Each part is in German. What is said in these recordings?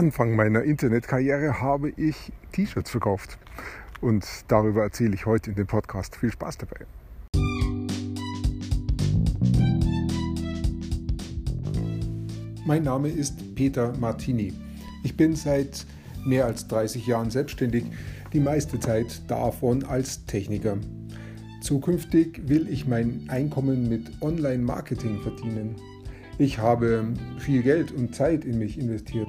Anfang meiner Internetkarriere habe ich T-Shirts verkauft. Und darüber erzähle ich heute in dem Podcast. Viel Spaß dabei. Mein Name ist Peter Martini. Ich bin seit mehr als 30 Jahren selbstständig, die meiste Zeit davon als Techniker. Zukünftig will ich mein Einkommen mit Online-Marketing verdienen. Ich habe viel Geld und Zeit in mich investiert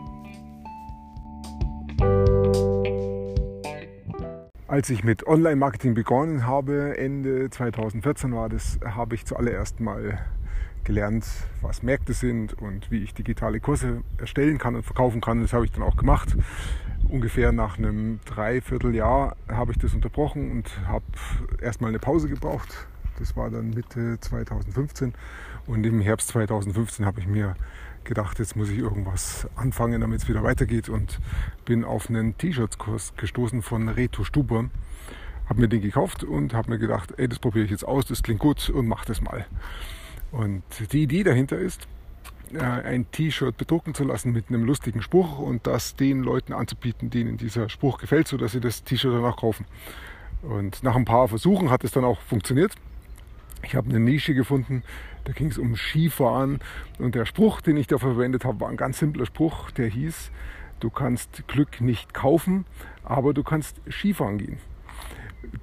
Als ich mit Online-Marketing begonnen habe, Ende 2014 war das, habe ich zuallererst mal gelernt, was Märkte sind und wie ich digitale Kurse erstellen kann und verkaufen kann. Das habe ich dann auch gemacht. Ungefähr nach einem Dreivierteljahr habe ich das unterbrochen und habe erstmal eine Pause gebraucht. Das war dann Mitte 2015 und im Herbst 2015 habe ich mir gedacht, jetzt muss ich irgendwas anfangen, damit es wieder weitergeht und bin auf einen T-Shirts-Kurs gestoßen von Reto Stuber. Habe mir den gekauft und habe mir gedacht, ey, das probiere ich jetzt aus, das klingt gut und mach das mal. Und die Idee dahinter ist, äh, ein T-Shirt bedrucken zu lassen mit einem lustigen Spruch und das den Leuten anzubieten, denen dieser Spruch gefällt, sodass sie das T-Shirt danach kaufen. Und nach ein paar Versuchen hat es dann auch funktioniert. Ich habe eine Nische gefunden, da ging es um Skifahren und der Spruch, den ich da verwendet habe, war ein ganz simpler Spruch, der hieß, du kannst Glück nicht kaufen, aber du kannst Skifahren gehen.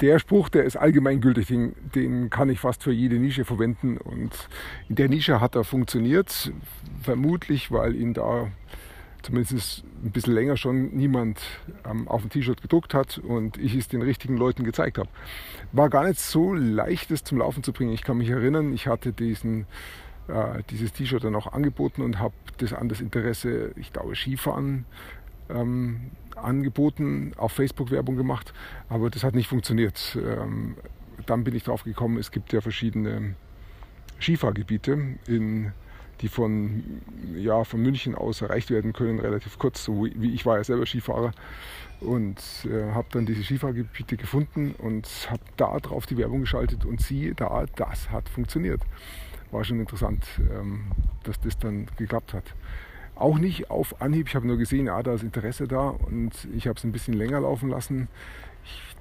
Der Spruch, der ist allgemeingültig, den, den kann ich fast für jede Nische verwenden und in der Nische hat er funktioniert, vermutlich, weil ihn da zumindest ein bisschen länger schon niemand ähm, auf dem T-Shirt gedruckt hat und ich es den richtigen Leuten gezeigt habe. War gar nicht so leicht, das zum Laufen zu bringen. Ich kann mich erinnern, ich hatte diesen, äh, dieses T-Shirt dann auch angeboten und habe das an das Interesse, ich glaube, Skifahren ähm, angeboten, auf Facebook Werbung gemacht, aber das hat nicht funktioniert. Ähm, dann bin ich drauf gekommen, es gibt ja verschiedene Skifahrgebiete in die von, ja, von München aus erreicht werden können, relativ kurz. So wie ich war ja selber Skifahrer und äh, habe dann diese Skifahrgebiete gefunden und habe da drauf die Werbung geschaltet und siehe da, das hat funktioniert. War schon interessant, ähm, dass das dann geklappt hat. Auch nicht auf Anhieb, ich habe nur gesehen, ah, da ist Interesse da und ich habe es ein bisschen länger laufen lassen.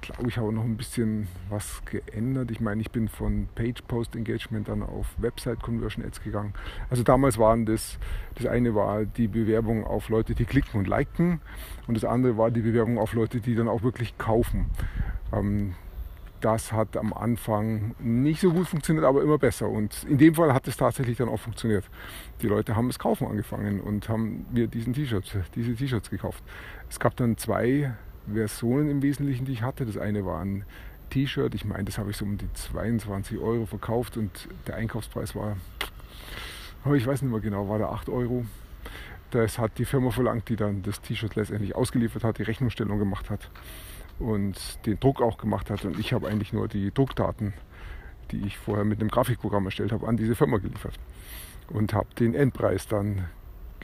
Ich glaube, ich habe noch ein bisschen was geändert. Ich meine, ich bin von Page Post Engagement dann auf Website Conversion Ads gegangen. Also damals waren das, das eine war die Bewerbung auf Leute, die klicken und liken und das andere war die Bewerbung auf Leute, die dann auch wirklich kaufen. Ähm, das hat am Anfang nicht so gut funktioniert, aber immer besser. Und in dem Fall hat es tatsächlich dann auch funktioniert. Die Leute haben es kaufen angefangen und haben mir diesen T-Shirts, diese T-Shirts gekauft. Es gab dann zwei Versionen im Wesentlichen, die ich hatte. Das eine war ein T-Shirt, ich meine, das habe ich so um die 22 Euro verkauft und der Einkaufspreis war, ich weiß nicht mehr genau, war da 8 Euro. Das hat die Firma verlangt, die dann das T-Shirt letztendlich ausgeliefert hat, die Rechnungsstellung gemacht hat und den Druck auch gemacht hat. Und ich habe eigentlich nur die Druckdaten, die ich vorher mit einem Grafikprogramm erstellt habe, an diese Firma geliefert und habe den Endpreis dann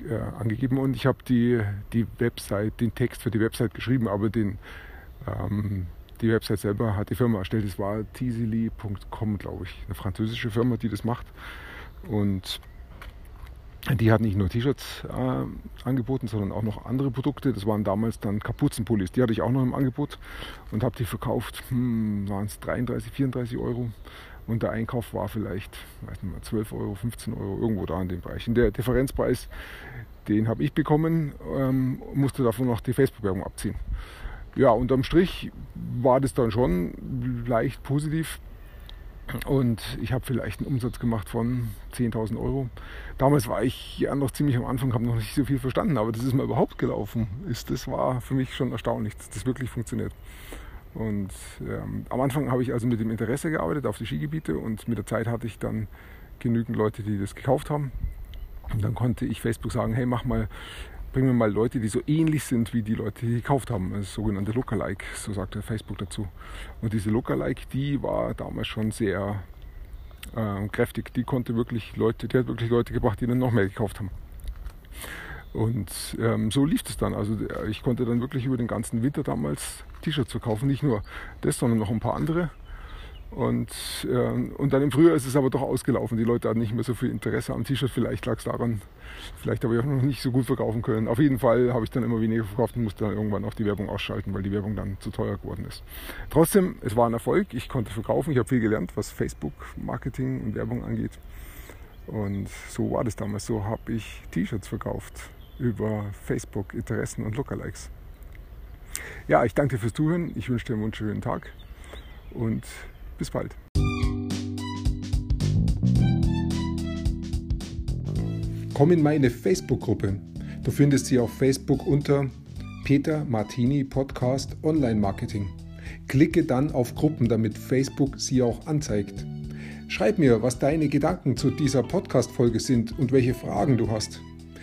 äh, angegeben und ich habe die, die Website, den Text für die Website geschrieben, aber den, ähm, die Website selber hat die Firma erstellt. Es war teasily.com, glaube ich, eine französische Firma, die das macht. Und die hat nicht nur T-Shirts äh, angeboten, sondern auch noch andere Produkte. Das waren damals dann Kapuzenpullis. Die hatte ich auch noch im Angebot und habe die verkauft. Hm, waren es 33, 34 Euro. Und der Einkauf war vielleicht, weiß nicht mehr, 12 Euro, 15 Euro, irgendwo da in dem Bereich. Und der Differenzpreis, den habe ich bekommen, ähm, musste davon noch die Facebook-Werbung abziehen. Ja, unterm Strich war das dann schon leicht positiv. Und ich habe vielleicht einen Umsatz gemacht von 10.000 Euro. Damals war ich ja noch ziemlich am Anfang, habe noch nicht so viel verstanden, aber das ist mir überhaupt gelaufen. Ist, das war für mich schon erstaunlich, dass das wirklich funktioniert. Und ähm, am Anfang habe ich also mit dem Interesse gearbeitet auf die Skigebiete und mit der Zeit hatte ich dann genügend Leute, die das gekauft haben. Und dann konnte ich Facebook sagen, hey, mach mal, bring mir mal Leute, die so ähnlich sind wie die Leute, die gekauft haben. Das sogenannte Lookalike, so sagte Facebook dazu. Und diese Lookalike, die war damals schon sehr äh, kräftig. Die konnte wirklich Leute, die hat wirklich Leute gebracht, die dann noch mehr gekauft haben. Und ähm, so lief es dann. Also ich konnte dann wirklich über den ganzen Winter damals T-Shirts verkaufen. Nicht nur das, sondern noch ein paar andere. Und, äh, und dann im Frühjahr ist es aber doch ausgelaufen. Die Leute hatten nicht mehr so viel Interesse am T-Shirt. Vielleicht lag es daran, vielleicht habe ich auch noch nicht so gut verkaufen können. Auf jeden Fall habe ich dann immer weniger verkauft und musste dann irgendwann auch die Werbung ausschalten, weil die Werbung dann zu teuer geworden ist. Trotzdem, es war ein Erfolg. Ich konnte verkaufen. Ich habe viel gelernt, was Facebook-Marketing und Werbung angeht. Und so war das damals. So habe ich T-Shirts verkauft über Facebook, Interessen und Lookalikes. Ja, ich danke dir fürs Zuhören. Ich wünsche dir einen wunderschönen Tag und bis bald. Komm in meine Facebook-Gruppe. Du findest sie auf Facebook unter Peter Martini Podcast Online Marketing. Klicke dann auf Gruppen, damit Facebook sie auch anzeigt. Schreib mir, was deine Gedanken zu dieser Podcast-Folge sind und welche Fragen du hast.